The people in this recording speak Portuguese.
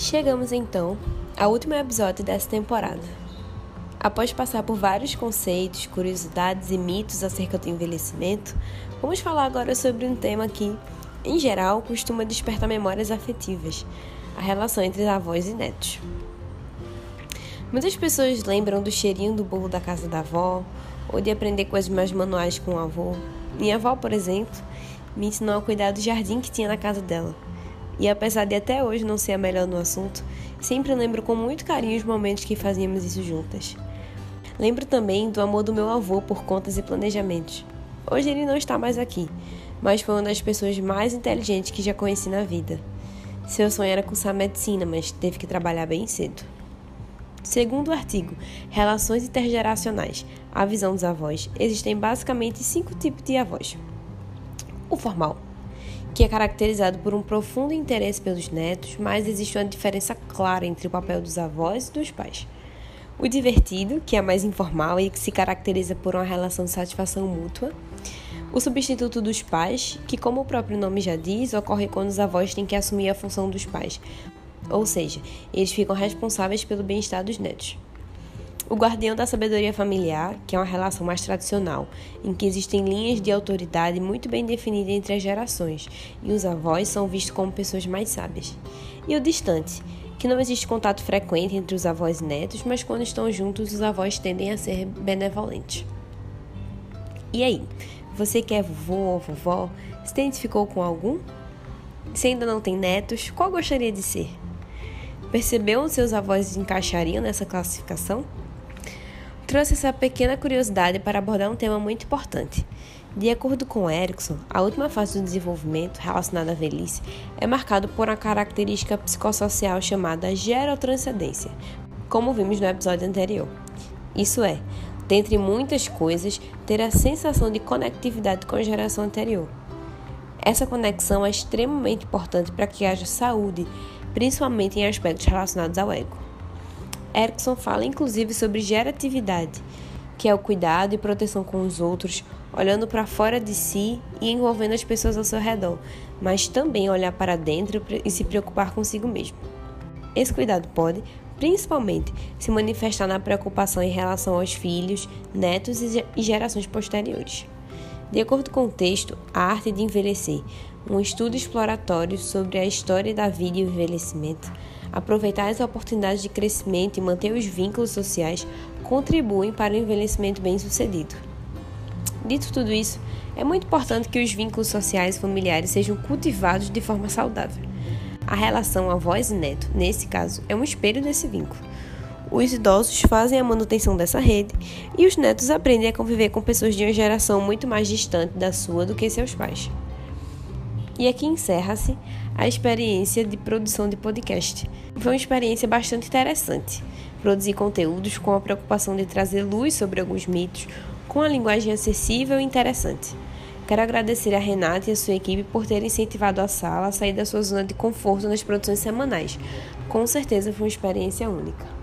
Chegamos então ao último episódio dessa temporada. Após passar por vários conceitos, curiosidades e mitos acerca do envelhecimento, vamos falar agora sobre um tema que, em geral, costuma despertar memórias afetivas: a relação entre avós e netos. Muitas pessoas lembram do cheirinho do bolo da casa da avó, ou de aprender coisas mais manuais com o avô. Minha avó, por exemplo, me ensinou a cuidar do jardim que tinha na casa dela. E apesar de até hoje não ser a melhor no assunto, sempre lembro com muito carinho os momentos que fazíamos isso juntas. Lembro também do amor do meu avô por contas e planejamentos. Hoje ele não está mais aqui, mas foi uma das pessoas mais inteligentes que já conheci na vida. Seu sonho era cursar medicina, mas teve que trabalhar bem cedo. Segundo o artigo Relações Intergeracionais, a visão dos avós, existem basicamente cinco tipos de avós. O formal, que é caracterizado por um profundo interesse pelos netos, mas existe uma diferença clara entre o papel dos avós e dos pais. O divertido, que é mais informal e que se caracteriza por uma relação de satisfação mútua. O substituto dos pais, que, como o próprio nome já diz, ocorre quando os avós têm que assumir a função dos pais, ou seja, eles ficam responsáveis pelo bem-estar dos netos. O guardião da sabedoria familiar, que é uma relação mais tradicional, em que existem linhas de autoridade muito bem definidas entre as gerações, e os avós são vistos como pessoas mais sábias. E o distante, que não existe contato frequente entre os avós e netos, mas quando estão juntos, os avós tendem a ser benevolentes. E aí, você que é vovô ou vovó, se identificou com algum? Se ainda não tem netos, qual gostaria de ser? Percebeu onde seus avós encaixariam nessa classificação? Trouxe essa pequena curiosidade para abordar um tema muito importante. De acordo com Erickson, a última fase do desenvolvimento, relacionada à velhice, é marcada por uma característica psicossocial chamada gerotranscendência, como vimos no episódio anterior. Isso é, dentre muitas coisas, ter a sensação de conectividade com a geração anterior. Essa conexão é extremamente importante para que haja saúde, principalmente em aspectos relacionados ao ego. Erickson fala inclusive sobre geratividade, que é o cuidado e proteção com os outros, olhando para fora de si e envolvendo as pessoas ao seu redor, mas também olhar para dentro e se preocupar consigo mesmo. Esse cuidado pode, principalmente, se manifestar na preocupação em relação aos filhos, netos e gerações posteriores. De acordo com o texto A Arte de Envelhecer, um estudo exploratório sobre a história da vida e o envelhecimento, aproveitar as oportunidades de crescimento e manter os vínculos sociais contribuem para o envelhecimento bem-sucedido. Dito tudo isso, é muito importante que os vínculos sociais e familiares sejam cultivados de forma saudável. A relação avós e neto, nesse caso, é um espelho desse vínculo. Os idosos fazem a manutenção dessa rede e os netos aprendem a conviver com pessoas de uma geração muito mais distante da sua do que seus pais. E aqui encerra-se a experiência de produção de podcast. Foi uma experiência bastante interessante. Produzir conteúdos com a preocupação de trazer luz sobre alguns mitos, com a linguagem acessível e interessante. Quero agradecer a Renata e a sua equipe por terem incentivado a sala a sair da sua zona de conforto nas produções semanais. Com certeza foi uma experiência única.